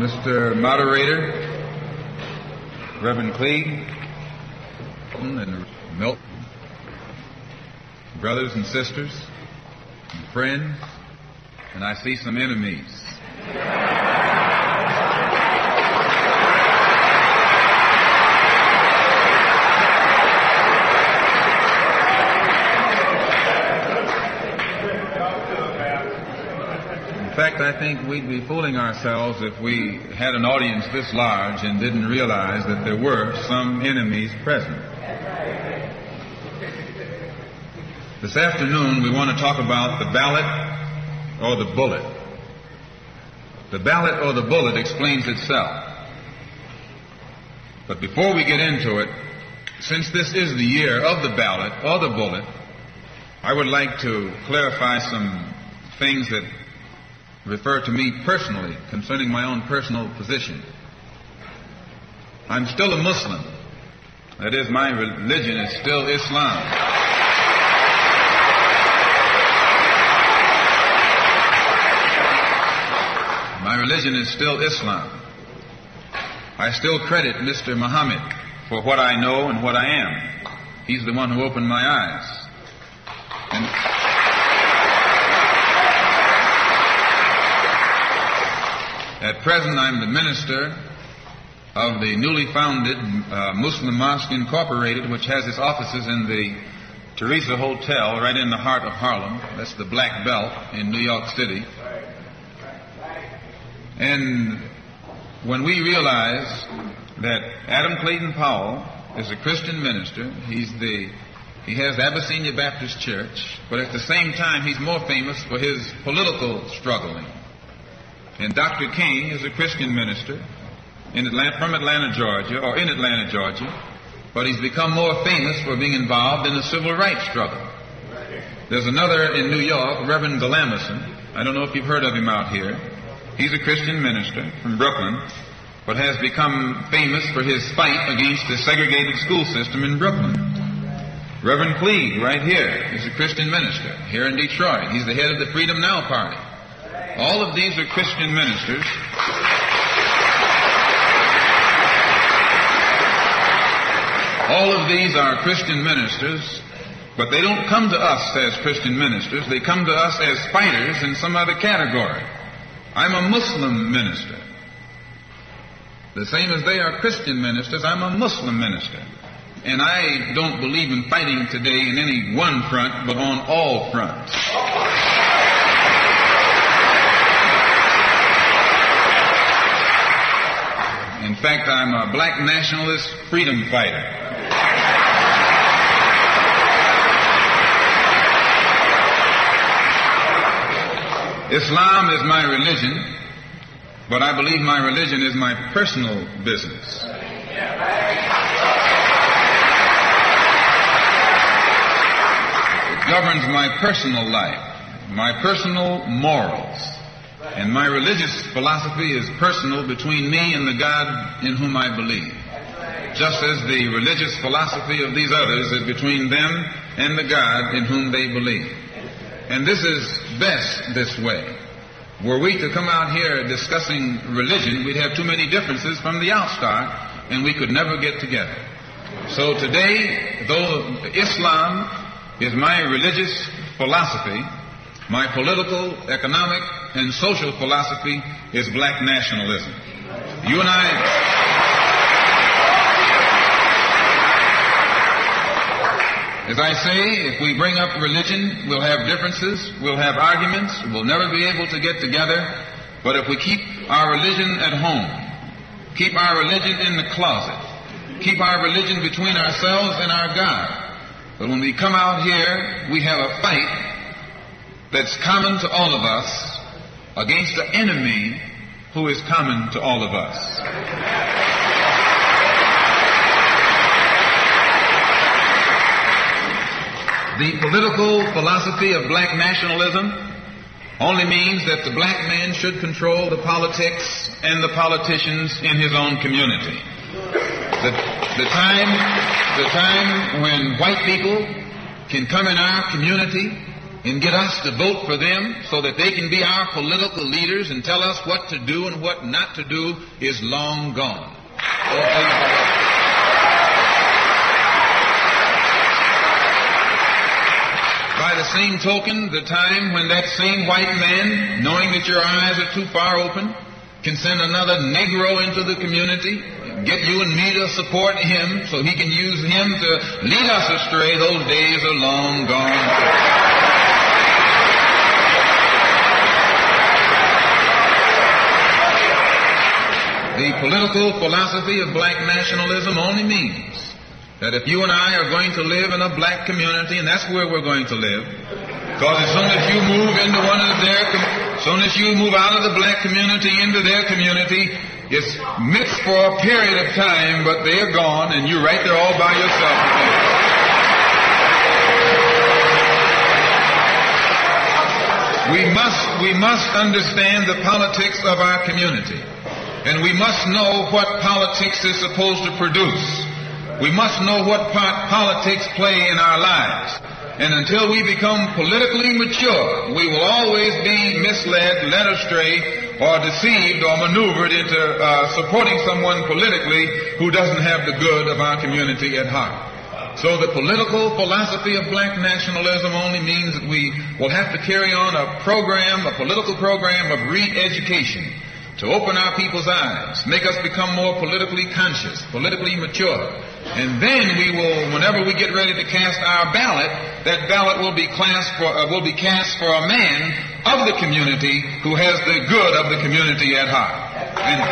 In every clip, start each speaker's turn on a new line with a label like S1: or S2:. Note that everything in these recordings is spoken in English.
S1: Mr. Moderator, Reverend Cleage, and Milton, brothers and sisters, and friends, and I see some enemies. Fact, I think we'd be fooling ourselves if we had an audience this large and didn't realize that there were some enemies present. This afternoon, we want to talk about the ballot or the bullet. The ballot or the bullet explains itself. But before we get into it, since this is the year of the ballot or the bullet, I would like to clarify some things that refer to me personally concerning my own personal position. I'm still a Muslim. That is, my religion is still Islam. My religion is still Islam. I still credit Mr. Muhammad for what I know and what I am. He's the one who opened my eyes. At present, I'm the minister of the newly founded uh, Muslim Mosque Incorporated, which has its offices in the Theresa Hotel right in the heart of Harlem. That's the Black Belt in New York City. And when we realize that Adam Clayton Powell is a Christian minister, he's the he has Abyssinian Baptist Church, but at the same time he's more famous for his political struggling. And Dr. King is a Christian minister in Atlanta, from Atlanta, Georgia, or in Atlanta, Georgia, but he's become more famous for being involved in the civil rights struggle. There's another in New York, Reverend Galamison. I don't know if you've heard of him out here. He's a Christian minister from Brooklyn, but has become famous for his fight against the segregated school system in Brooklyn. Reverend Cleage, right here, is a Christian minister here in Detroit. He's the head of the Freedom Now Party. All of these are Christian ministers. All of these are Christian ministers, but they don't come to us as Christian ministers. They come to us as fighters in some other category. I'm a Muslim minister. The same as they are Christian ministers, I'm a Muslim minister. And I don't believe in fighting today in any one front, but on all fronts. In fact, I'm a black nationalist freedom fighter. Islam is my religion, but I believe my religion is my personal business. It governs my personal life, my personal morals. And my religious philosophy is personal between me and the God in whom I believe. Just as the religious philosophy of these others is between them and the God in whom they believe. And this is best this way. Were we to come out here discussing religion, we'd have too many differences from the outstart, and we could never get together. So today, though Islam is my religious philosophy, my political, economic, and social philosophy is black nationalism. You and I. As I say, if we bring up religion, we'll have differences, we'll have arguments, we'll never be able to get together. But if we keep our religion at home, keep our religion in the closet, keep our religion between ourselves and our God, but when we come out here, we have a fight that's common to all of us against the enemy who is common to all of us. The political philosophy of black nationalism only means that the black man should control the politics and the politicians in his own community. The, the time, the time when white people can come in our community and get us to vote for them so that they can be our political leaders and tell us what to do and what not to do is long gone. By the same token, the time when that same white man, knowing that your eyes are too far open, can send another Negro into the community, get you and me to support him so he can use him to lead us astray, those days are long gone. The political philosophy of black nationalism only means that if you and I are going to live in a black community, and that's where we're going to live, because as soon as you move into one of their, as soon as you move out of the black community into their community, it's mixed for a period of time, but they're gone, and you're right there all by yourself. We must, we must understand the politics of our community. And we must know what politics is supposed to produce. We must know what part politics play in our lives. And until we become politically mature, we will always be misled, led astray, or deceived or maneuvered into uh, supporting someone politically who doesn't have the good of our community at heart. So the political philosophy of black nationalism only means that we will have to carry on a program, a political program of re-education to open our people's eyes, make us become more politically conscious, politically mature. And then we will, whenever we get ready to cast our ballot, that ballot will be cast for, uh, will be cast for a man of the community who has the good of the community at heart. And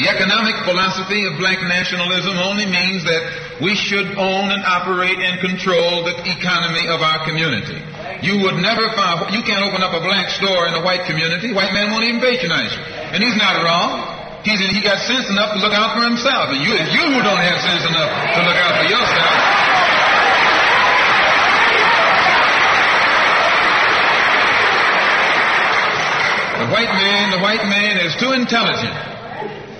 S1: the economic philosophy of black nationalism only means that we should own and operate and control the economy of our community. You would never find, you can't open up a black store in a white community. White man won't even patronize you. And he's not wrong. He's, he got sense enough to look out for himself. And you, you who don't have sense enough to look out for yourself. The white man, the white man is too intelligent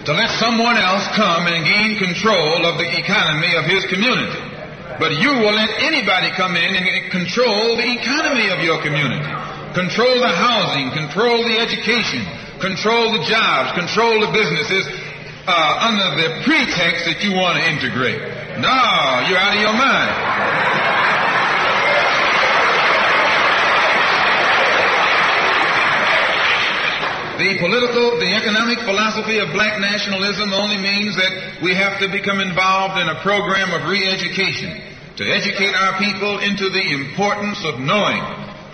S1: to let someone else come and gain control of the economy of his community. But you will let anybody come in and control the economy of your community. Control the housing, control the education, control the jobs, control the businesses uh, under the pretext that you want to integrate. No, you're out of your mind. The political, the economic philosophy of black nationalism only means that we have to become involved in a program of re-education to educate our people into the importance of knowing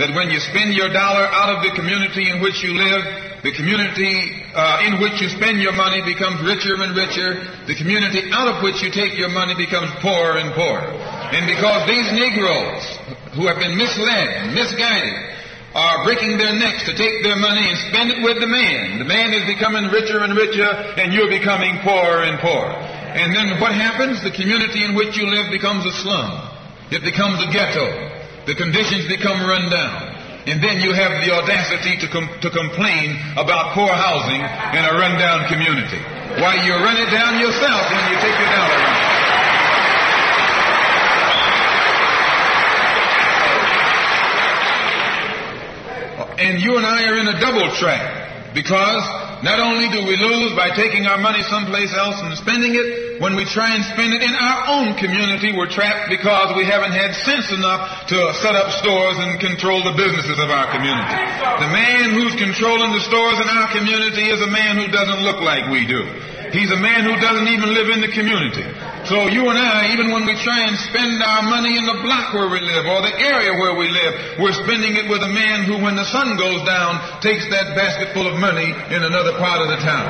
S1: that when you spend your dollar out of the community in which you live, the community uh, in which you spend your money becomes richer and richer. The community out of which you take your money becomes poorer and poorer. And because these Negroes who have been misled, misguided, are breaking their necks to take their money and spend it with the man. The man is becoming richer and richer, and you're becoming poorer and poorer. And then what happens? The community in which you live becomes a slum. It becomes a ghetto. The conditions become run down. And then you have the audacity to, com- to complain about poor housing in a rundown community. Why, you run it down yourself when you take your dollar And you and I are in a double trap because not only do we lose by taking our money someplace else and spending it, when we try and spend it in our own community, we're trapped because we haven't had sense enough to set up stores and control the businesses of our community. The man who's controlling the stores in our community is a man who doesn't look like we do. He's a man who doesn't even live in the community. So you and I, even when we try and spend our money in the block where we live or the area where we live, we're spending it with a man who, when the sun goes down, takes that basket full of money in another part of the town.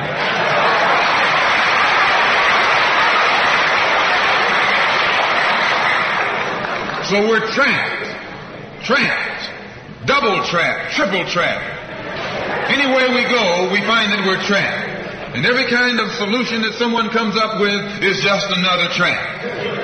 S1: So we're trapped, trapped, double trapped, triple trapped. Anywhere we go, we find that we're trapped. And every kind of solution that someone comes up with is just another trap.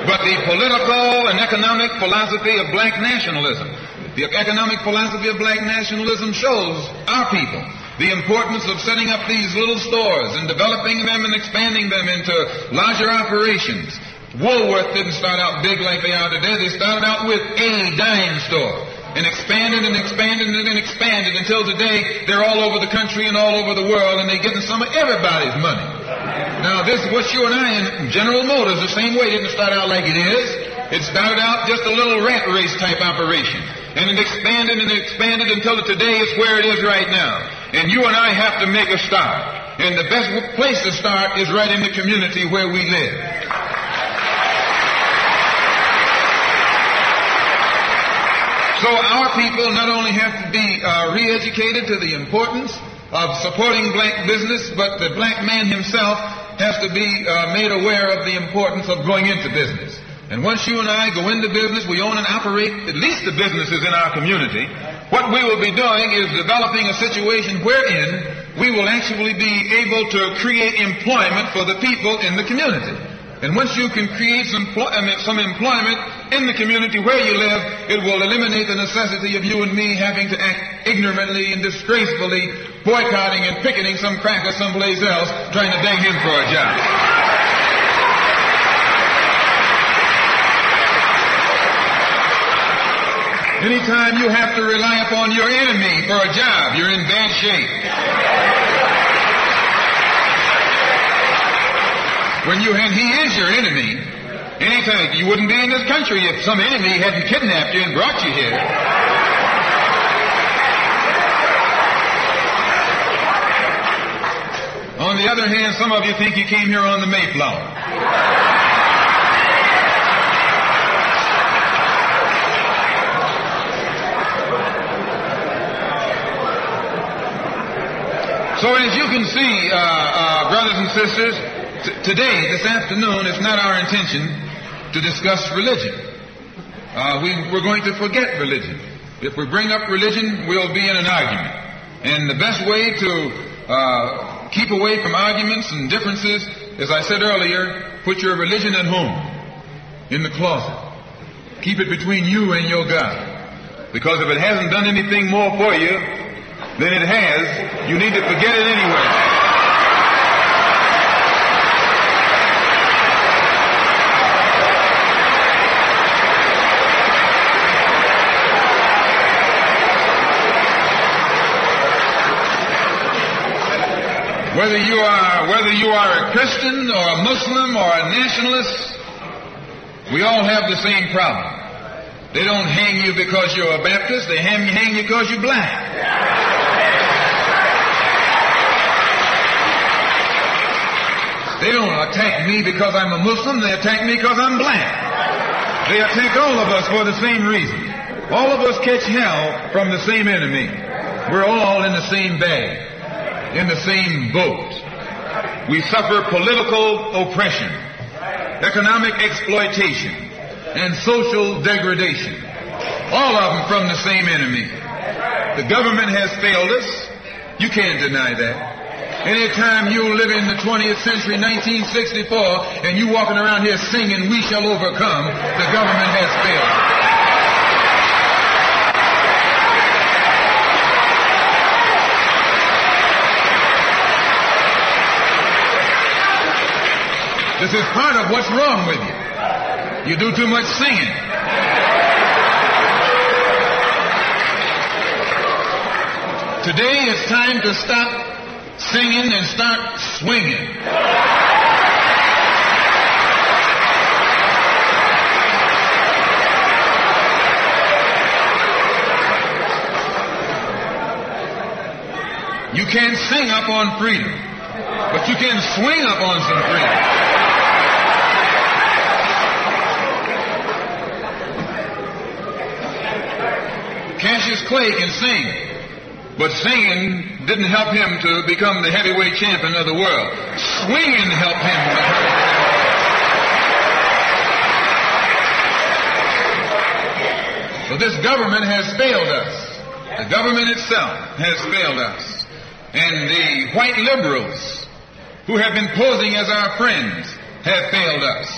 S1: But the political and economic philosophy of black nationalism, the economic philosophy of black nationalism shows our people the importance of setting up these little stores and developing them and expanding them into larger operations Woolworth didn't start out big like they are today. They started out with a dime store and expanded and expanded and expanded until today they're all over the country and all over the world and they're getting some of everybody's money. Now this, what you and I in General Motors, the same way, didn't start out like it is. It started out just a little rat race type operation. And it expanded and expanded until today is where it is right now. And you and I have to make a start. And the best place to start is right in the community where we live. So people not only have to be uh, re-educated to the importance of supporting black business, but the black man himself has to be uh, made aware of the importance of going into business. And once you and I go into business, we own and operate at least the businesses in our community. What we will be doing is developing a situation wherein we will actually be able to create employment for the people in the community. And once you can create some, some employment in the community where you live, it will eliminate the necessity of you and me having to act ignorantly and disgracefully boycotting and picketing some cracker someplace else trying to beg him for a job. Anytime you have to rely upon your enemy for a job, you're in bad shape. When you and he is your enemy. Anytime you wouldn't be in this country if some enemy hadn't kidnapped you and brought you here. On the other hand, some of you think you came here on the Mayflower. So as you can see, uh, uh, brothers and sisters, T- today, this afternoon, it's not our intention to discuss religion. Uh, we, we're going to forget religion. If we bring up religion, we'll be in an argument. And the best way to uh, keep away from arguments and differences, as I said earlier, put your religion at home, in the closet. Keep it between you and your God. Because if it hasn't done anything more for you than it has, you need to forget it anyway. Whether you are, whether you are a Christian or a Muslim or a nationalist, we all have the same problem. They don't hang you because you're a Baptist, they hang, hang you because you're black. They don't attack me because I'm a Muslim, they attack me because I'm black. They attack all of us for the same reason. All of us catch hell from the same enemy. We're all in the same bag in the same boat. We suffer political oppression, economic exploitation, and social degradation. All of them from the same enemy. The government has failed us. You can't deny that. Anytime you live in the 20th century, 1964, and you walking around here singing, we shall overcome, the government has failed. This is part of what's wrong with you. You do too much singing. Today it's time to stop singing and start swinging. You can't sing up on freedom, but you can swing up on some freedom. Clay can sing, but singing didn't help him to become the heavyweight champion of the world. Swinging helped him. So this government has failed us. The government itself has failed us. And the white liberals who have been posing as our friends have failed us.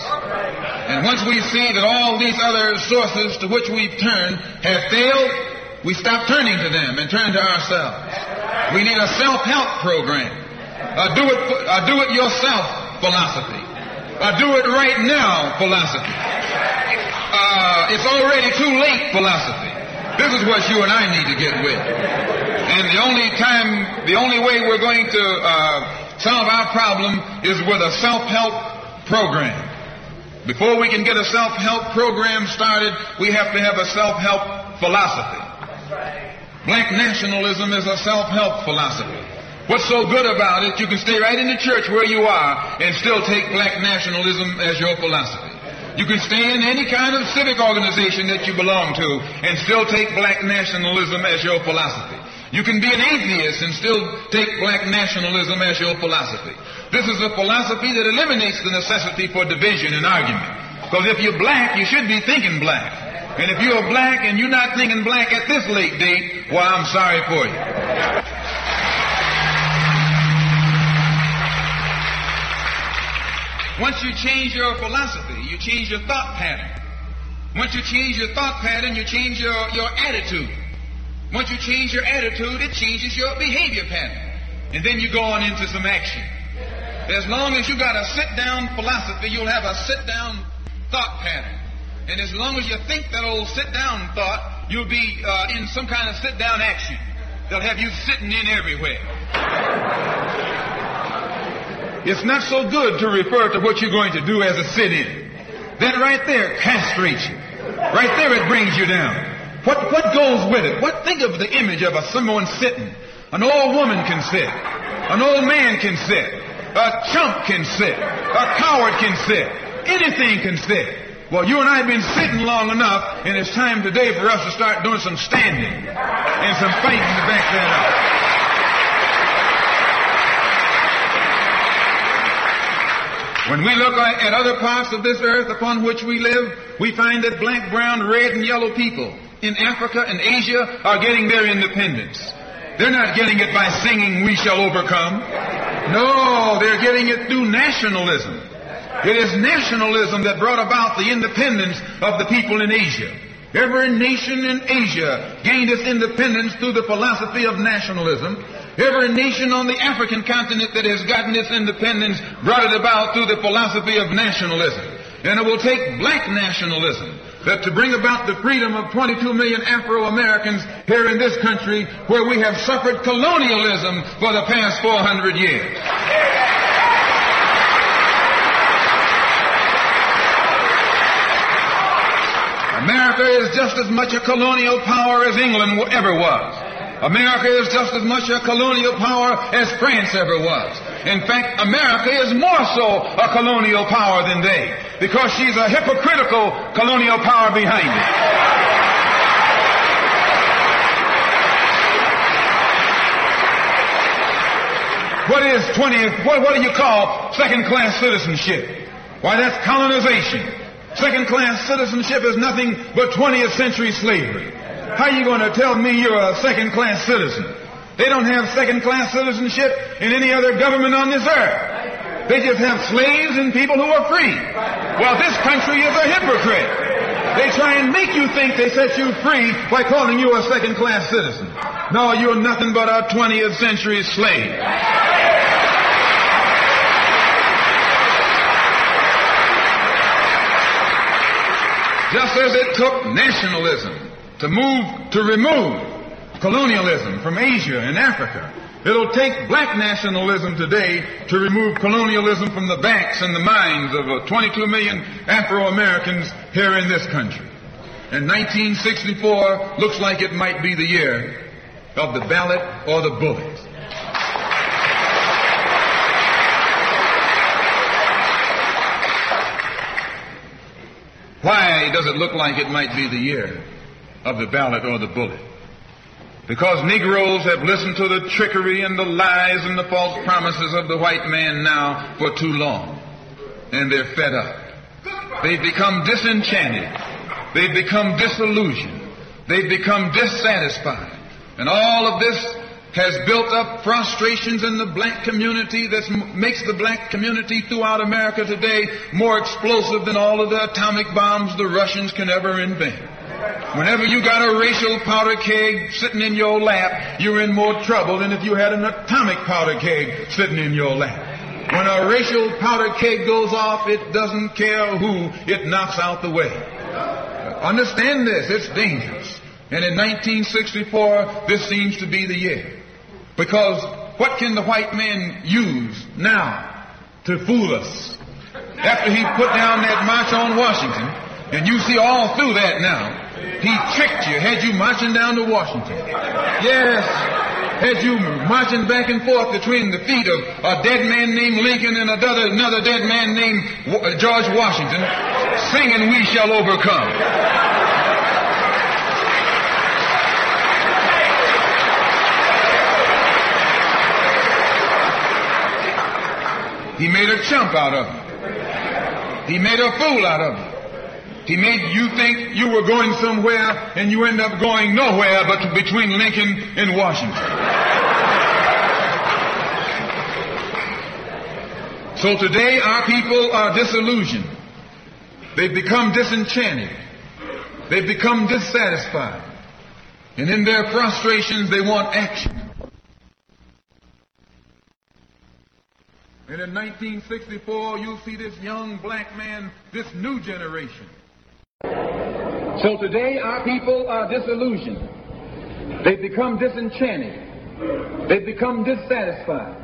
S1: And once we see that all these other sources to which we've turned have failed, we stop turning to them and turn to ourselves. We need a self-help program, a do it, a do it yourself philosophy. A do it right now philosophy. Uh, it's already too late philosophy. This is what you and I need to get with. And the only time, the only way we're going to uh, solve our problem is with a self-help program. Before we can get a self-help program started, we have to have a self-help philosophy. Black nationalism is a self-help philosophy. What's so good about it, you can stay right in the church where you are and still take black nationalism as your philosophy. You can stay in any kind of civic organization that you belong to and still take black nationalism as your philosophy. You can be an atheist and still take black nationalism as your philosophy. This is a philosophy that eliminates the necessity for division and argument. Because if you're black, you should be thinking black. And if you're black and you're not thinking black at this late date, well, I'm sorry for you. Once you change your philosophy, you change your thought pattern. Once you change your thought pattern, you change your, your attitude. Once you change your attitude, it changes your behavior pattern. And then you go on into some action. As long as you got a sit down philosophy, you'll have a sit down thought pattern. And as long as you think that old sit down thought, you'll be uh, in some kind of sit down action. They'll have you sitting in everywhere. It's not so good to refer to what you're going to do as a sit-in. That right there castrates you. Right there it brings you down. What, what goes with it? What, think of the image of a someone sitting. An old woman can sit. An old man can sit. A chump can sit. A coward can sit. Anything can sit. Well, you and I have been sitting long enough, and it's time today for us to start doing some standing and some fighting to back that up. When we look at other parts of this earth upon which we live, we find that black, brown, red, and yellow people in Africa and Asia are getting their independence. They're not getting it by singing, We Shall Overcome. No, they're getting it through nationalism. It is nationalism that brought about the independence of the people in Asia. Every nation in Asia gained its independence through the philosophy of nationalism. Every nation on the African continent that has gotten its independence brought it about through the philosophy of nationalism. And it will take black nationalism that to bring about the freedom of 22 million Afro-Americans here in this country where we have suffered colonialism for the past 400 years. America is just as much a colonial power as England ever was. America is just as much a colonial power as France ever was. In fact, America is more so a colonial power than they, because she's a hypocritical colonial power behind it. What is 20th, what, what do you call second class citizenship? Why, that's colonization. Second class citizenship is nothing but 20th century slavery. How are you going to tell me you're a second class citizen? They don't have second class citizenship in any other government on this earth. They just have slaves and people who are free. Well, this country is a hypocrite. They try and make you think they set you free by calling you a second class citizen. No, you're nothing but a 20th century slave. Just as it took nationalism to move, to remove colonialism from Asia and Africa, it'll take black nationalism today to remove colonialism from the backs and the minds of uh, 22 million Afro-Americans here in this country. And 1964 looks like it might be the year of the ballot or the bullet. Why does it look like it might be the year of the ballot or the bullet? Because Negroes have listened to the trickery and the lies and the false promises of the white man now for too long. And they're fed up. They've become disenchanted. They've become disillusioned. They've become dissatisfied. And all of this has built up frustrations in the black community that makes the black community throughout America today more explosive than all of the atomic bombs the Russians can ever invent. Whenever you got a racial powder keg sitting in your lap, you're in more trouble than if you had an atomic powder keg sitting in your lap. When a racial powder keg goes off, it doesn't care who it knocks out the way. Understand this, it's dangerous. And in 1964, this seems to be the year. Because what can the white man use now to fool us? After he put down that march on Washington, and you see all through that now, he tricked you, had you marching down to Washington. Yes, had you marching back and forth between the feet of a dead man named Lincoln and another, another dead man named George Washington, singing, We Shall Overcome. He made a chump out of him. He made a fool out of him. He made you think you were going somewhere and you end up going nowhere but between Lincoln and Washington. so today our people are disillusioned. They've become disenchanted. They've become dissatisfied. And in their frustrations they want action. And in 1964, you'll see this young black man, this new generation, so today our people are disillusioned. They've become disenchanted. They've become dissatisfied.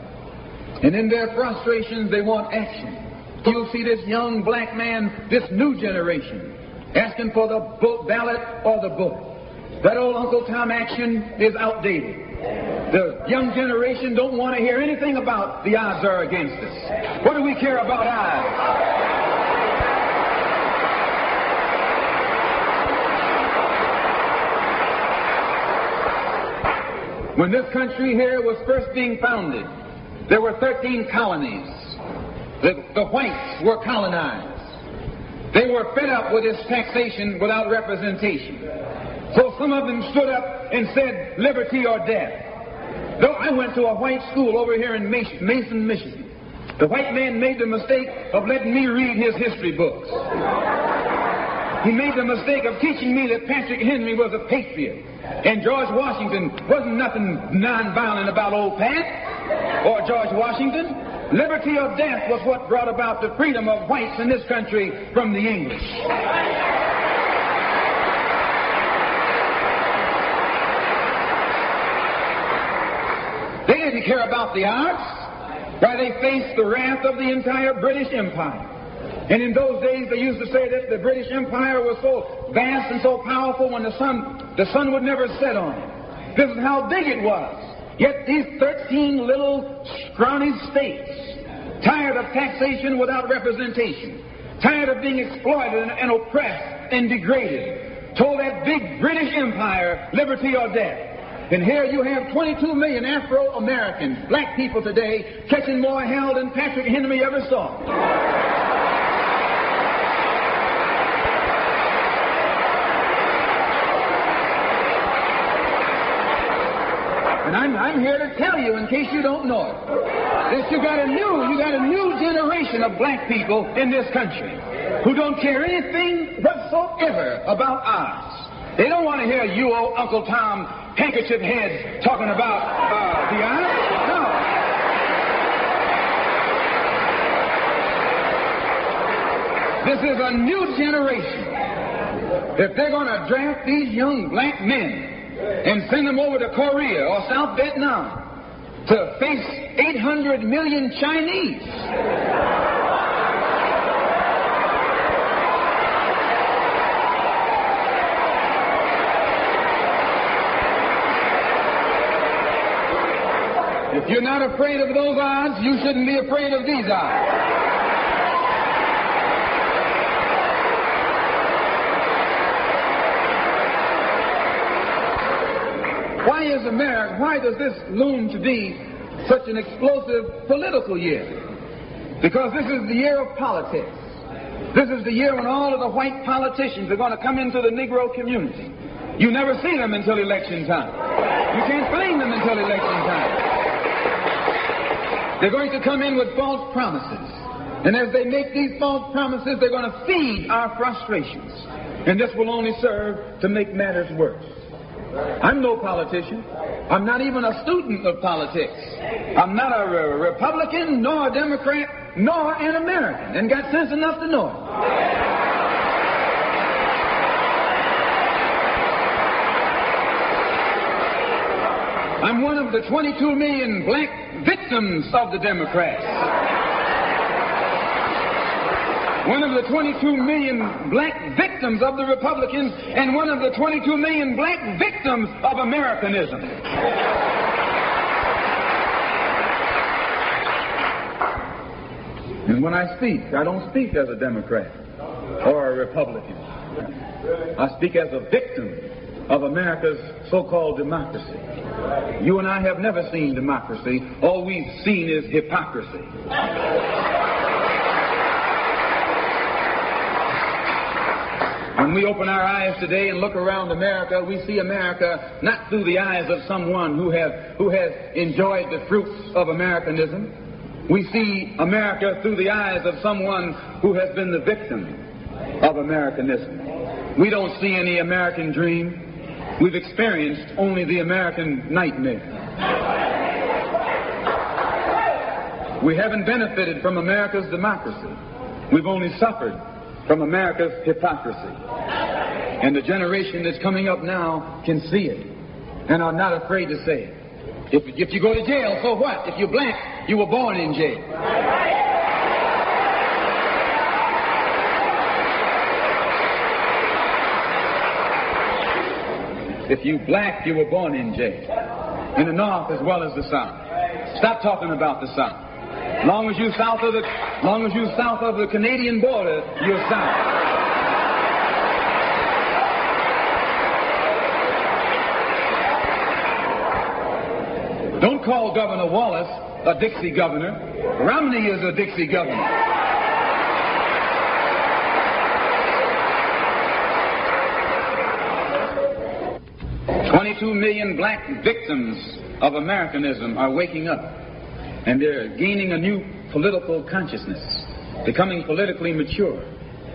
S1: And in their frustrations, they want action. You'll see this young black man, this new generation, asking for the ballot or the book. That old Uncle Tom action is outdated. The young generation don't want to hear anything about the odds are against us. What do we care about odds? When this country here was first being founded, there were 13 colonies. The, the whites were colonized. They were fed up with this taxation without representation. So some of them stood up and said, liberty or death. Though I went to a white school over here in Mason, Michigan, the white man made the mistake of letting me read his history books. He made the mistake of teaching me that Patrick Henry was a patriot. And George Washington wasn't nothing non-violent about old Pat or George Washington. Liberty or death was what brought about the freedom of whites in this country from the English. They didn't care about the odds. Why, they faced the wrath of the entire British Empire. And in those days, they used to say that the British Empire was so vast and so powerful when the sun, the sun would never set on it. This is how big it was. Yet these 13 little scrawny states, tired of taxation without representation, tired of being exploited and, and oppressed and degraded, told that big British Empire, liberty or death. And here you have 22 million Afro-Americans, black people today, catching more hell than Patrick Henry ever saw. And I'm, I'm here to tell you, in case you don't know it, that you got a new, you got a new generation of black people in this country who don't care anything whatsoever about us. They don't want to hear you, old Uncle Tom, handkerchief heads talking about uh, the odds. No. This is a new generation. If they're going to draft these young black men and send them over to Korea or South Vietnam to face 800 million Chinese. You're not afraid of those odds, you shouldn't be afraid of these odds. Why is America, why does this loom to be such an explosive political year? Because this is the year of politics. This is the year when all of the white politicians are going to come into the Negro community. You never see them until election time. You can't blame them until election time. They're going to come in with false promises. And as they make these false promises, they're going to feed our frustrations. And this will only serve to make matters worse.
S2: I'm no politician. I'm not even a student of politics. I'm not a re- Republican, nor a Democrat, nor an American, and got sense enough to know it. I'm one of the 22 million black victims of the Democrats. One of the 22 million black victims of the Republicans, and one of the 22 million black victims of Americanism. And when I speak, I don't speak as a Democrat or a Republican. I speak as a victim of America's so-called democracy. You and I have never seen democracy. All we've seen is hypocrisy. When we open our eyes today and look around America, we see America not through the eyes of someone who, have, who has enjoyed the fruits of Americanism. We see America through the eyes of someone who has been the victim of Americanism. We don't see any American dream. We've experienced only the American nightmare. We haven't benefited from America's democracy. We've only suffered from America's hypocrisy. And the generation that's coming up now can see it and are not afraid to say it. If, if you go to jail, so what? If you're black, you were born in jail. If you black, you were born in jail. In the north as well as the south. Stop talking about the south. Long as you south of the long as you south of the Canadian border, you're south. Don't call Governor Wallace a Dixie governor. Romney is a Dixie governor. 22 million black victims of Americanism are waking up. And they're gaining a new political consciousness, becoming politically mature.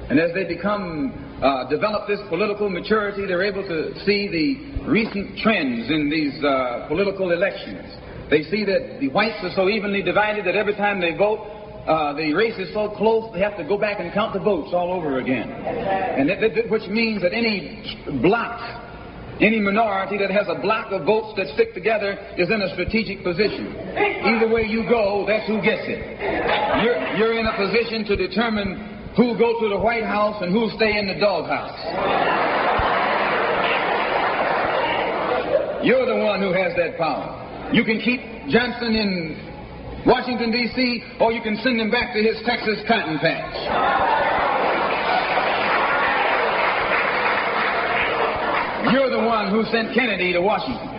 S2: And as they become, uh, develop this political maturity, they're able to see the recent trends in these uh, political elections. They see that the whites are so evenly divided that every time they vote, uh, the race is so close they have to go back and count the votes all over again. And that, that, which means that any block any minority that has a block of votes that stick together is in a strategic position. Either way you go, that's who gets it. You're, you're in a position to determine who go to the White House and who stay in the doghouse. You're the one who has that power. You can keep Johnson in Washington, D.C., or you can send him back to his Texas cotton patch. You're the one who sent Kennedy to Washington.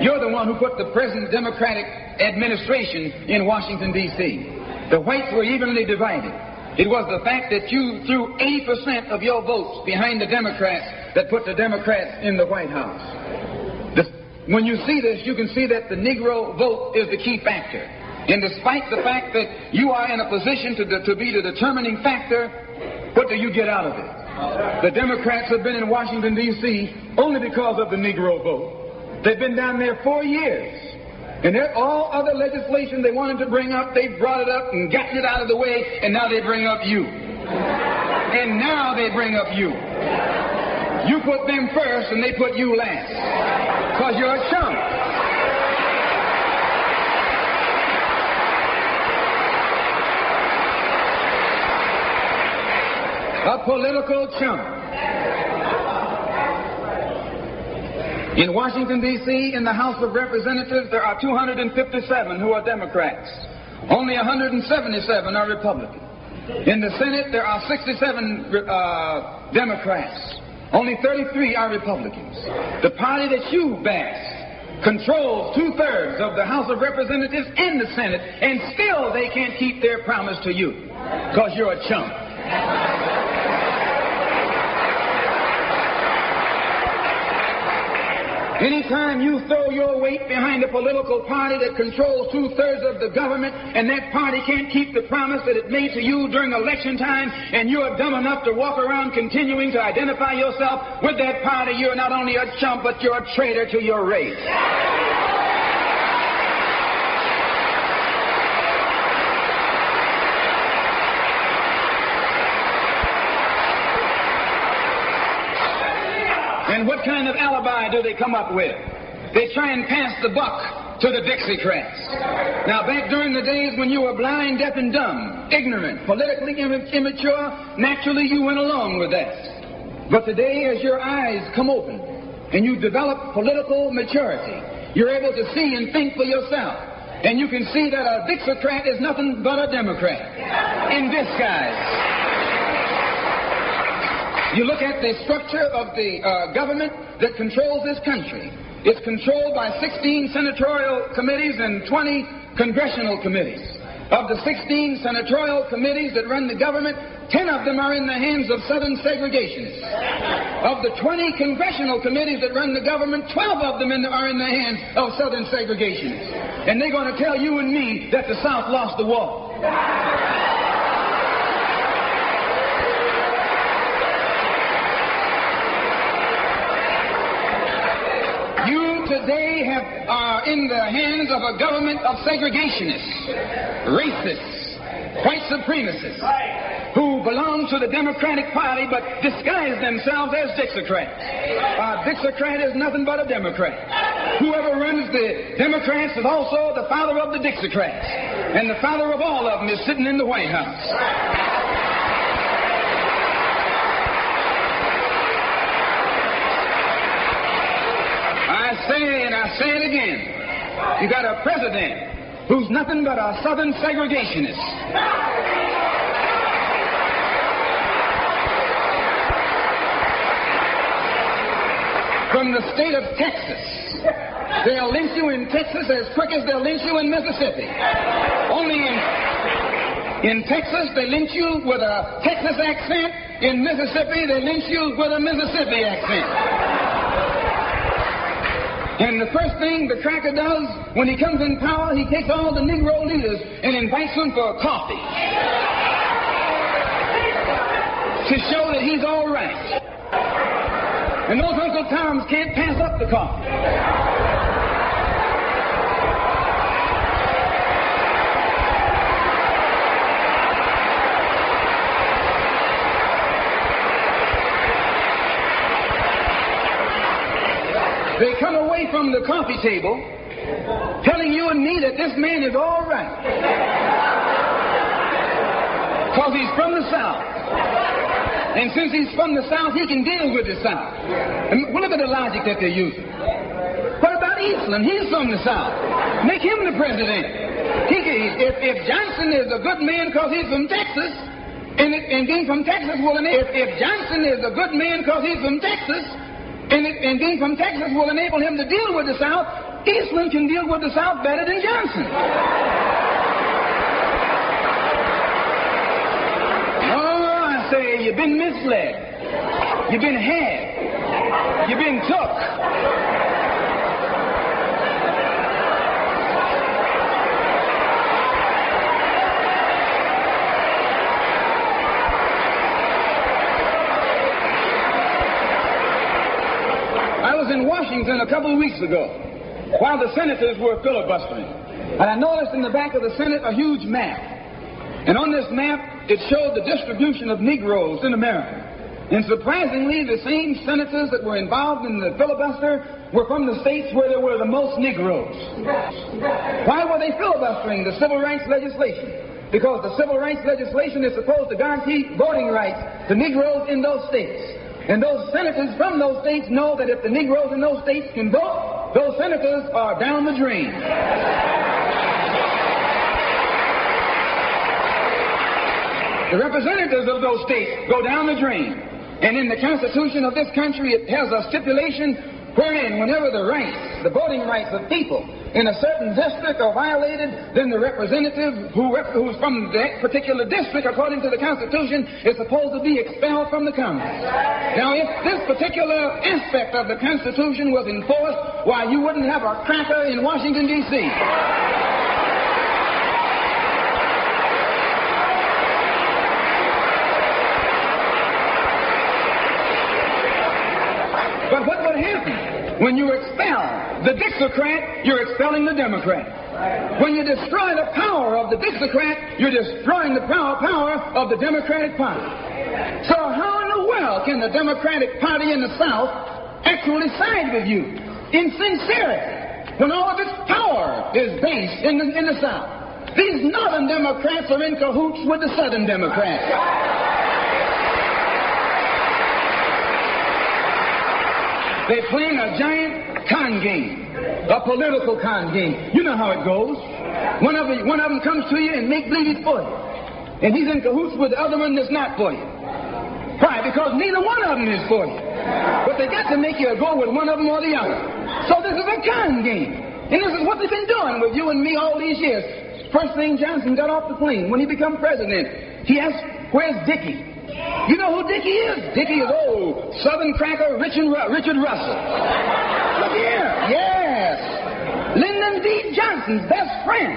S2: You're the one who put the present Democratic administration in Washington, D.C. The whites were evenly divided. It was the fact that you threw 80% of your votes behind the Democrats that put the Democrats in the White House. when you see this, you can see that the Negro vote is the key factor. And despite the fact that you are in a position to, to be the determining factor, what do you get out of it? The Democrats have been in Washington, D.C. only because of the Negro vote. They've been down there four years. And all other legislation they wanted to bring up, they brought it up and gotten it out of the way, and now they bring up you. And now they bring up you. You put them first, and they put you last. Because you're a chump. A political chump. In Washington, D.C., in the House of Representatives, there are 257 who are Democrats. Only 177 are Republicans. In the Senate, there are 67 uh, Democrats. Only 33 are Republicans. The party that you bash controls two thirds of the House of Representatives and the Senate, and still they can't keep their promise to you because you're a chump. Anytime you throw your weight behind a political party that controls two thirds of the government and that party can't keep the promise that it made to you during election time and you're dumb enough to walk around continuing to identify yourself with that party, you're not only a chump, but you're a traitor to your race. And what kind of alibi do they come up with? They try and pass the buck to the Dixiecrats. Now, back during the days when you were blind, deaf, and dumb, ignorant, politically immature, naturally you went along with that. But today, as your eyes come open and you develop political maturity, you're able to see and think for yourself. And you can see that a Dixiecrat is nothing but a Democrat in disguise. You look at the structure of the uh, government that controls this country. It's controlled by 16 senatorial committees and 20 congressional committees. Of the 16 senatorial committees that run the government, 10 of them are in the hands of Southern segregationists. Of the 20 congressional committees that run the government, 12 of them in the, are in the hands of Southern segregationists. And they're going to tell you and me that the South lost the war. Today have, are in the hands of a government of segregationists, racists, white supremacists, who belong to the Democratic Party but disguise themselves as Dixiecrats. A Dixiecrat is nothing but a Democrat. Whoever runs the Democrats is also the father of the Dixiecrats. And the father of all of them is sitting in the White House. Say and I say it again. You got a president who's nothing but a southern segregationist. From the state of Texas. They'll lynch you in Texas as quick as they'll lynch you in Mississippi. Only in, in Texas, they lynch you with a Texas accent. In Mississippi, they lynch you with a Mississippi accent. And the first thing the cracker does when he comes in power, he takes all the Negro leaders and invites them for a coffee. to show that he's all right. And those Uncle Toms can't pass up the coffee. They come away from the coffee table telling you and me that this man is all right. Because he's from the South. And since he's from the South, he can deal with the South. And look at the logic that they're using. What about Eastland? He's from the South. Make him the president. He, if, if Johnson is a good man because he's from Texas, and, and being from Texas enable, if, if Johnson is a good man because he's from Texas, and, it, and being from Texas will enable him to deal with the South. Eastland can deal with the South better than Johnson. Oh, I say, you've been misled. You've been had. You've been took. was in Washington a couple of weeks ago while the senators were filibustering. And I noticed in the back of the Senate a huge map. And on this map, it showed the distribution of Negroes in America. And surprisingly, the same senators that were involved in the filibuster were from the states where there were the most Negroes. Why were they filibustering the civil rights legislation? Because the civil rights legislation is supposed to guarantee voting rights to Negroes in those states. And those senators from those states know that if the Negroes in those states can vote, those senators are down the drain. The representatives of those states go down the drain. And in the Constitution of this country, it has a stipulation wherein, whenever the rights the voting rights of people in a certain district are violated, then the representative who rep- who's from that particular district, according to the Constitution, is supposed to be expelled from the Congress. Now, if this particular aspect of the Constitution was enforced, why, you wouldn't have a cracker in Washington, D.C. But what would happen when you expel the Dixiecrat? You're expelling the Democrat. When you destroy the power of the Dixiecrat, you're destroying the power, power of the Democratic Party. So how in the world can the Democratic Party in the South actually side with you in sincerity when all of its power is based in the, in the South? These Northern Democrats are in cahoots with the Southern Democrats. They're playing a giant con game, a political con game. You know how it goes. One of, them, one of them comes to you and make believe he's for you. And he's in cahoots with the other one that's not for you. Why? Because neither one of them is for you. But they got to make you go with one of them or the other. So this is a con game. And this is what they've been doing with you and me all these years. First thing Johnson got off the plane when he became president, he asked, where's Dickie? You know who Dickie is? Dickie is old Southern cracker Richard, Richard Russell. Look here. Yes. Lyndon B. Johnson's best friend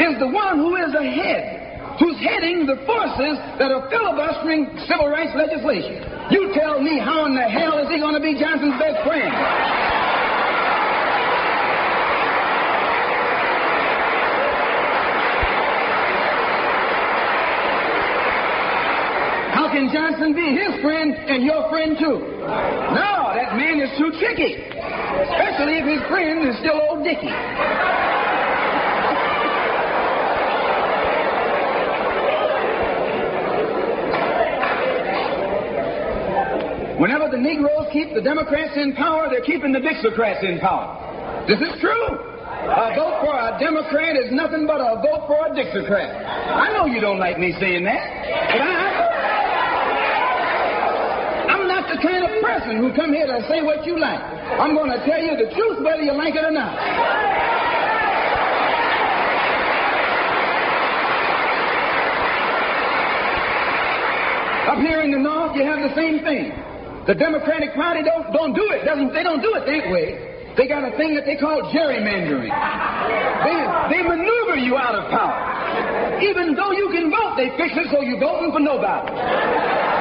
S2: is the one who is ahead, who's heading the forces that are filibustering civil rights legislation. You tell me how in the hell is he going to be Johnson's best friend? Can Johnson be his friend and your friend too? No, that man is too tricky. Especially if his friend is still old Dickie. Whenever the Negroes keep the Democrats in power, they're keeping the Dixiecrats in power. This is true. A vote for a Democrat is nothing but a vote for a Dixiecrat. I know you don't like me saying that, but I, I'm not the kind of person who come here to say what you like. I'm going to tell you the truth whether you like it or not. Up here in the north, you have the same thing. The Democratic Party don't don't do it. Doesn't they don't do it that way. They got a thing that they call gerrymandering. They they maneuver you out of power. Even though you can vote, they fix it so you're voting for nobody.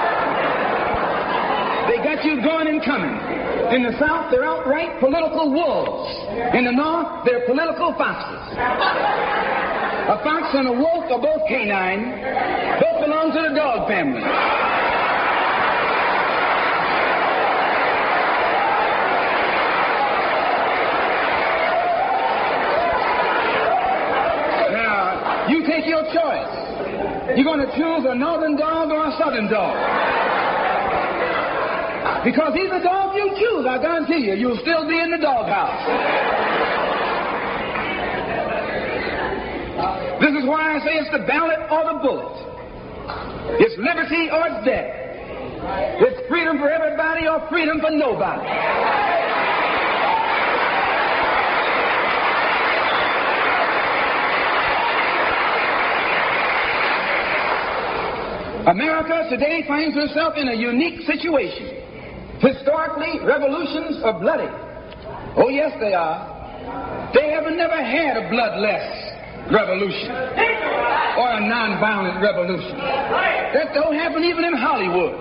S2: They got you going and coming. In the South, they're outright political wolves. In the North, they're political foxes. A fox and a wolf are both canine. Both belong to the dog family. Now, you take your choice. You're going to choose a northern dog or a southern dog. Because either dog you choose, I guarantee you, you'll still be in the doghouse. This is why I say it's the ballot or the bullet. It's liberty or it's death. It's freedom for everybody or freedom for nobody. America today finds herself in a unique situation. Historically, revolutions are bloody. Oh, yes, they are. They have never had a bloodless revolution or a nonviolent revolution. That don't happen even in Hollywood.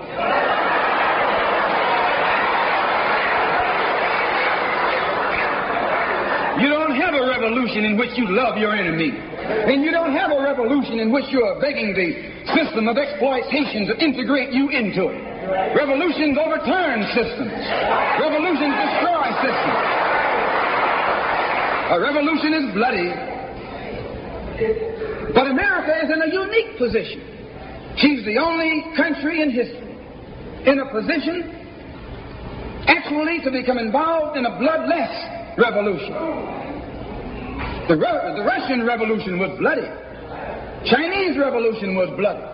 S2: You don't have a revolution in which you love your enemy. And you don't have a revolution in which you are begging the system of exploitation to integrate you into it. Revolutions overturn systems. Revolutions destroy systems. A revolution is bloody. But America is in a unique position. She's the only country in history in a position actually to become involved in a bloodless revolution. The, the Russian Revolution was bloody. Chinese Revolution was bloody.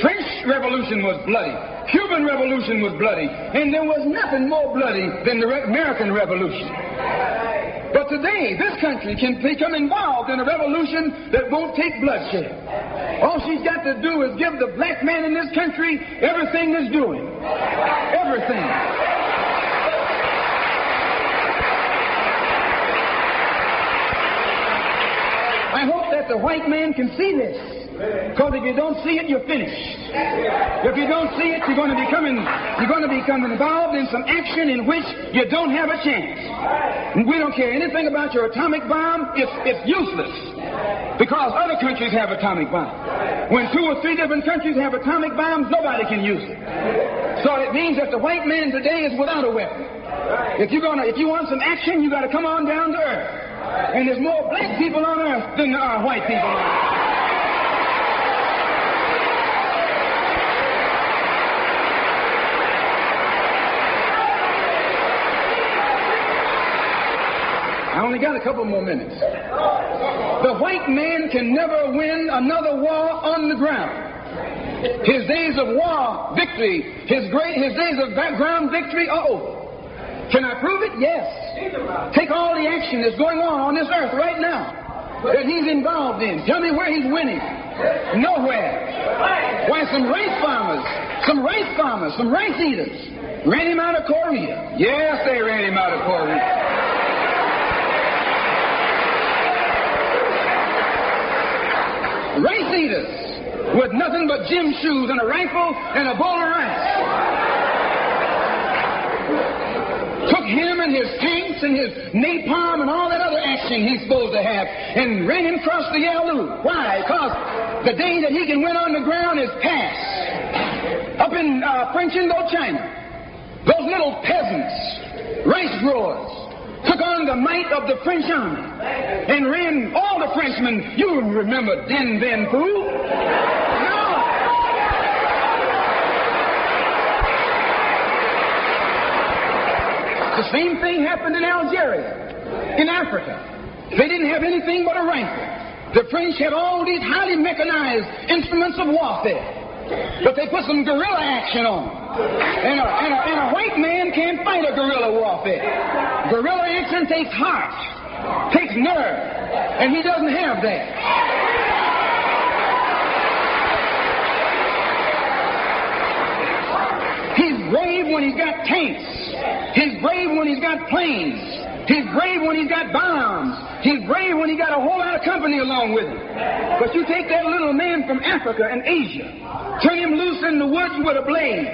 S2: French Revolution was bloody. Cuban Revolution was bloody. And there was nothing more bloody than the American Revolution. But today, this country can become involved in a revolution that won't take bloodshed. All she's got to do is give the black man in this country everything that's doing. Everything. I hope that the white man can see this. Because if you don't see it, you're finished. If you don't see it, you're going to you're going to become involved in some action in which you don't have a chance. We don't care anything about your atomic bomb. It's, it's useless. Because other countries have atomic bombs. When two or three different countries have atomic bombs, nobody can use it. So it means that the white man today is without a weapon. If you're gonna, if you want some action, you got to come on down to earth. And there's more black people on earth than there are white people on earth. Only got a couple more minutes. The white man can never win another war on the ground. His days of war victory, his great, his days of ground victory are over. Can I prove it? Yes. Take all the action that's going on on this earth right now that he's involved in. Tell me where he's winning. Nowhere. Why, some rice farmers, some rice farmers, some rice eaters ran him out of Korea. Yes, they ran him out of Korea. Rice eaters with nothing but gym shoes and a rifle and a bowl of rice. Took him and his tanks and his napalm and all that other action he's supposed to have and ran him across the Yalu. Why? Because the day that he can win on the ground is past. Up in uh, French Indochina, those little peasants, rice growers, took on the might of the French army and ran all the Frenchmen. You remember Dien Bien Phu? No. The same thing happened in Algeria, in Africa. They didn't have anything but a rifle. The French had all these highly mechanized instruments of warfare. But they put some guerrilla action on. And a, and, a, and a white man can't fight a guerrilla warfare. Guerrilla action takes heart, takes nerve, and he doesn't have that. He's brave when he's got tanks. He's brave when he's got planes. He's brave when he's got bombs. He's brave when he got a whole lot of company along with him. But you take that little man from Africa and Asia, turn him loose in the woods with a blade.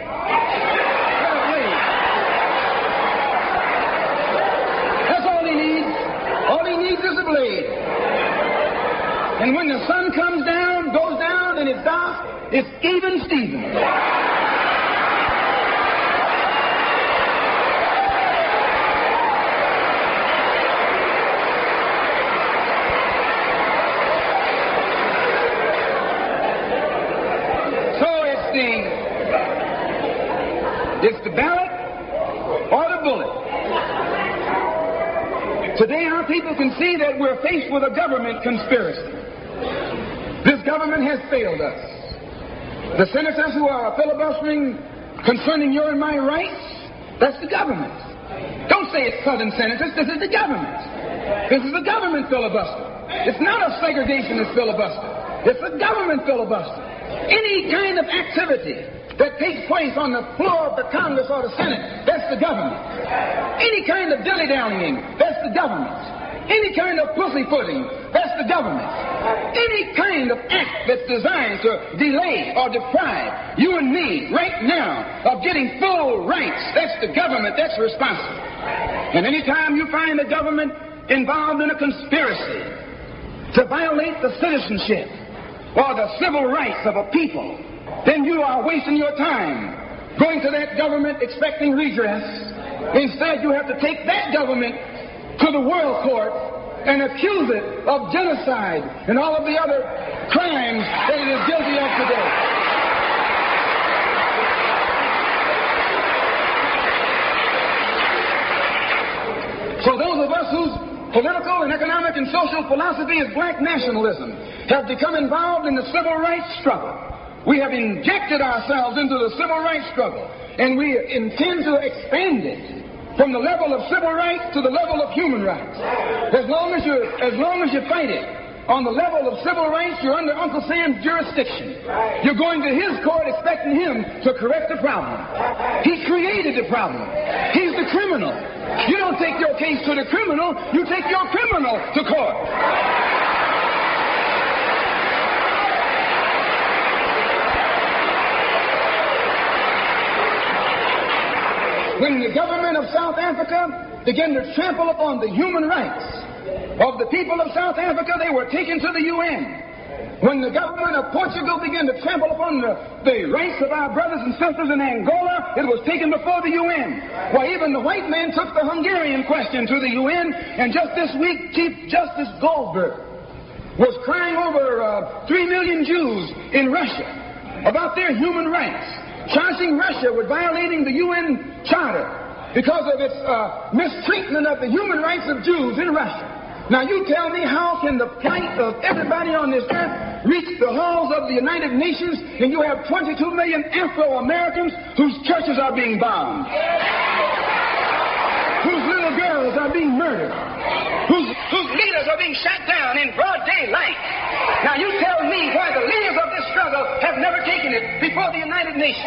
S2: That's all he needs. All he needs is a blade. And when the sun comes down, goes down, and it's dark, it's even Steven. It's the ballot or the bullet. People can see that we're faced with a government conspiracy. This government has failed us. The senators who are filibustering concerning your and my rights, that's the government. Don't say it's Southern senators, this is the government. This is the government filibuster. It's not a segregationist filibuster, it's a government filibuster. Any kind of activity that takes place on the floor of the Congress or the Senate, that's the government. Any kind of dilly-dallying, that's the government. Any kind of pussyfooting, that's the government. Any kind of act that's designed to delay or deprive you and me right now of getting full rights, that's the government that's responsible. And anytime you find the government involved in a conspiracy to violate the citizenship or the civil rights of a people, then you are wasting your time going to that government expecting redress. Instead, you have to take that government to the world court and accuse it of genocide and all of the other crimes that it is guilty of today. So those of us whose political and economic and social philosophy is black nationalism have become involved in the civil rights struggle. We have injected ourselves into the civil rights struggle, and we intend to expand it from the level of civil rights to the level of human rights. As long as you as long as you fight it on the level of civil rights, you're under Uncle Sam's jurisdiction. You're going to his court expecting him to correct the problem. He created the problem. He's the criminal. You don't take your case to the criminal, you take your criminal to court. When the government of South Africa began to trample upon the human rights of the people of South Africa, they were taken to the UN. When the government of Portugal began to trample upon the, the rights of our brothers and sisters in Angola, it was taken before the UN. Why, even the white man took the Hungarian question to the UN, and just this week, Chief Justice Goldberg was crying over uh, three million Jews in Russia about their human rights, charging Russia with violating the UN Charter because of its uh, mistreatment of the human rights of Jews in Russia. Now you tell me how can the plight of everybody on this earth reach the halls of the United Nations and you have 22 million Afro-Americans whose churches are being bombed, whose little girls are being murdered, whose, whose leaders are being shot down in broad daylight. Now you tell me why the leaders of this struggle have never taken it before the United Nations.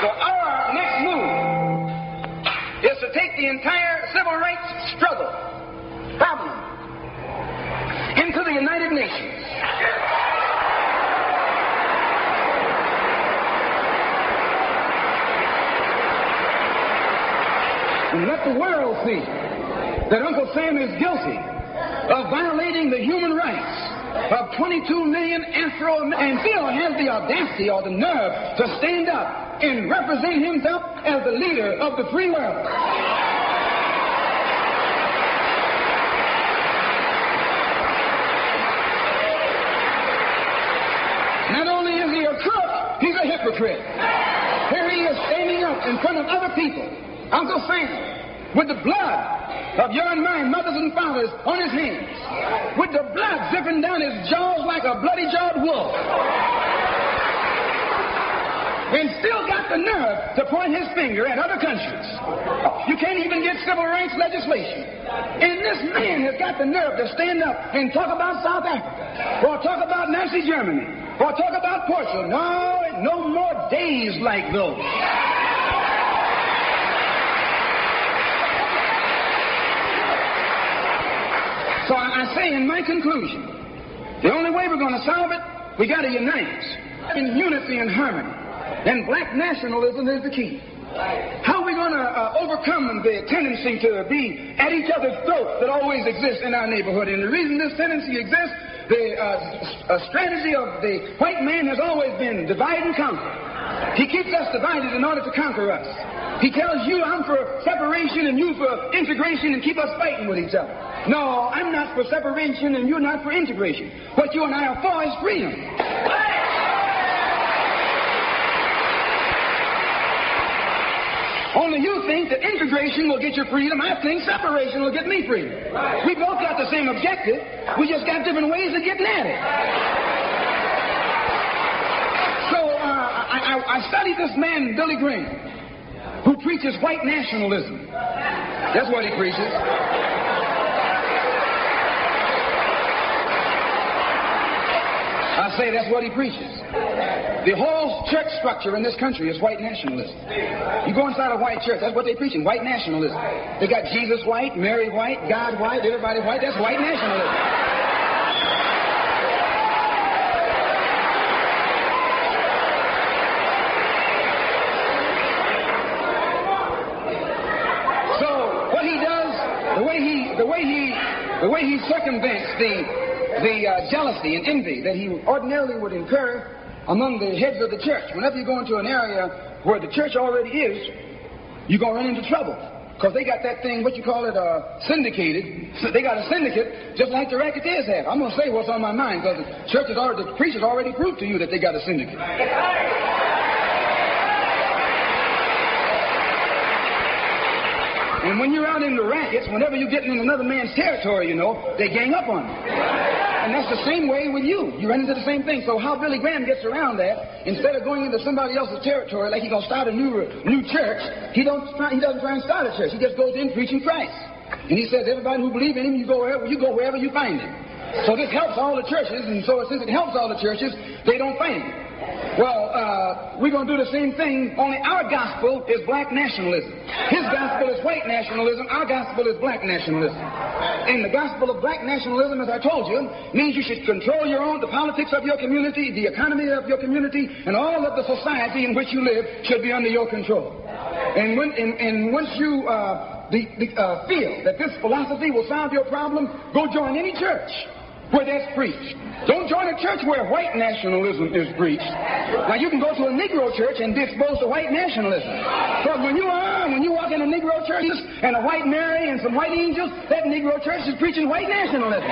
S2: So our next move is to take the entire civil rights struggle problem the United Nations. And let the world see that Uncle Sam is guilty of violating the human rights of 22 million Afro and still has the audacity or the nerve to stand up and represent himself as the leader of the free world. Not only is he a crook, he's a hypocrite. Here he is standing up in front of other people, Uncle Sam, with the blood of your and my mothers and fathers on his hands, with the blood dripping down his jaws like a bloody jawed wolf and still got the nerve to point his finger at other countries. You can't even get civil rights legislation. And this man has got the nerve to stand up and talk about South Africa, or talk about Nazi Germany, or talk about Portugal. No, no more days like those. So I, say in my conclusion, the only way we're going to solve it, we got to unite in unity and harmony. And black nationalism is the key. How are we going to uh, overcome the tendency to be at each other's throats that always exists in our neighborhood? And the reason this tendency exists, the uh, strategy of the white man has always been divide and conquer. He keeps us divided in order to conquer us. He tells you I'm for separation and you for integration and keep us fighting with each other. No, I'm not for separation and you're not for integration. What you and I are for is freedom. Only you think that integration will get you freedom. I think separation will get me freedom. We both got the same objective. We just got different ways of getting at it. So uh, I, I, I studied this man, Billy Graham, who preaches white nationalism. That's what he preaches. I say that's what he preaches. The whole church structure in this country is white nationalism. You go inside a white church, that's what they're preaching, white nationalism. They got Jesus white, Mary white, God white, everybody white. That's white nationalism. So what he does, the way he, the way he, the way he circumvents the the uh, jealousy and envy that he ordinarily would incur among the heads of the church. Whenever you go into an area where the church already is, you're going to run into trouble. Because they got that thing, what you call it, uh, syndicated. They got a syndicate just like the racketeers have. I'm going to say what's on my mind because the church has already, the preachers already proved to you that they got a syndicate. And when you're out in the rackets, whenever you're getting in another man's territory, you know, they gang up on you. And that's the same way with you. You run into the same thing. So how Billy Graham gets around that, instead of going into somebody else's territory like he's gonna start a new new church, he don't he doesn't try and start a church. He just goes in preaching Christ. And he says, everybody who believes in him, you go wherever you go wherever you find him. So this helps all the churches, and so since it helps all the churches, they don't fight him. Well, uh, we're going to do the same thing, only our gospel is black nationalism. His gospel is white nationalism, our gospel is black nationalism. And the gospel of black nationalism, as I told you, means you should control your own, the politics of your community, the economy of your community, and all of the society in which you live should be under your control. And, when, and, and once you uh, the, the, uh, feel that this philosophy will solve your problem, go join any church where that's preached. Don't join a church where white nationalism is preached. Now you can go to a Negro church and exposed to white nationalism. Because when you are, when you walk in a Negro church and a white Mary and some white angels, that Negro church is preaching white nationalism.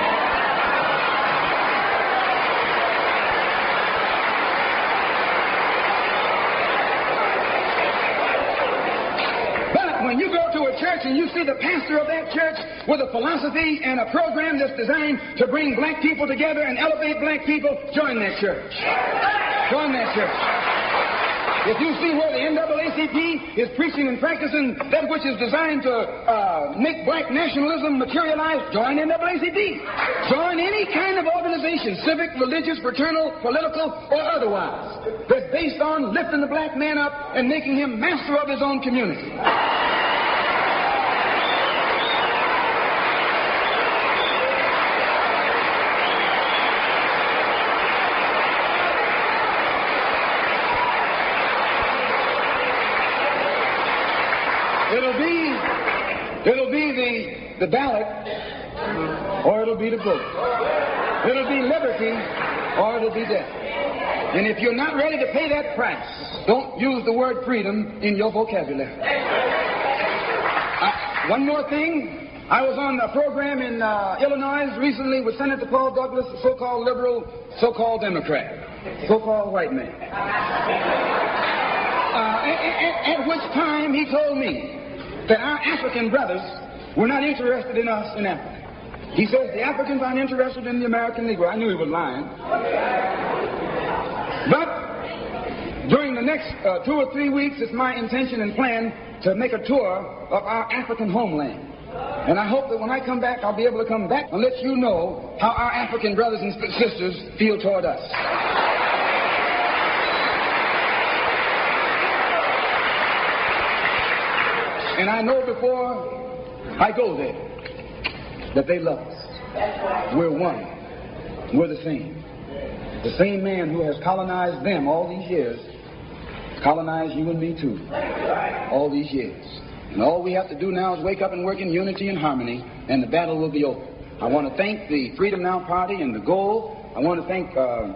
S2: when you go church and you see the pastor of that church with a philosophy and a program that's designed to bring black people together and elevate black people, join that church. Join that church. If you see where the NAACP is preaching and practicing that which is designed to uh, make black nationalism materialize, join NAACP. Join any kind of organization, civic, religious, fraternal, political, or otherwise, that's based on lifting the black man up and making him master of his own community. It'll be, it'll be the, the ballot, or it'll be the vote. It'll be liberty, or it'll be death. And if you're not ready to pay that price, don't use the word freedom in your vocabulary. Uh, one more thing. I was on a program in uh, Illinois recently with Senator Paul Douglas, a so-called liberal, so-called Democrat, so-called white man. Uh, at, at, at which time he told me that our African brothers were not interested in us in Africa. He says the Africans aren't interested in the American Negro. I knew he was lying. But during the next uh, two or three weeks, it's my intention and plan to make a tour of our African homeland. And I hope that when I come back, I'll be able to come back and let you know how our African brothers and sisters feel toward us. And I know before I go there that they love us. We're one. We're the same. The same man who has colonized them all these years colonized you and me too. All these years. And all we have to do now is wake up and work in unity and harmony, and the battle will be over. I want to thank the Freedom Now Party and the Goal. I want to thank uh,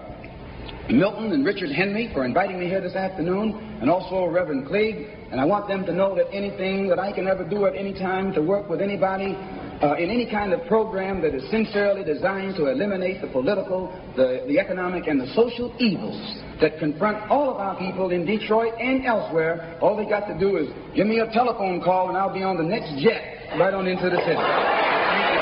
S2: Milton and Richard Henry for inviting me here this afternoon, and also Reverend Cleage. And I want them to know that anything that I can ever do at any time to work with anybody uh, in any kind of program that is sincerely designed to eliminate the political, the, the economic, and the social evils that confront all of our people in Detroit and elsewhere, all they got to do is give me a telephone call and I'll be on the next jet right on into the city.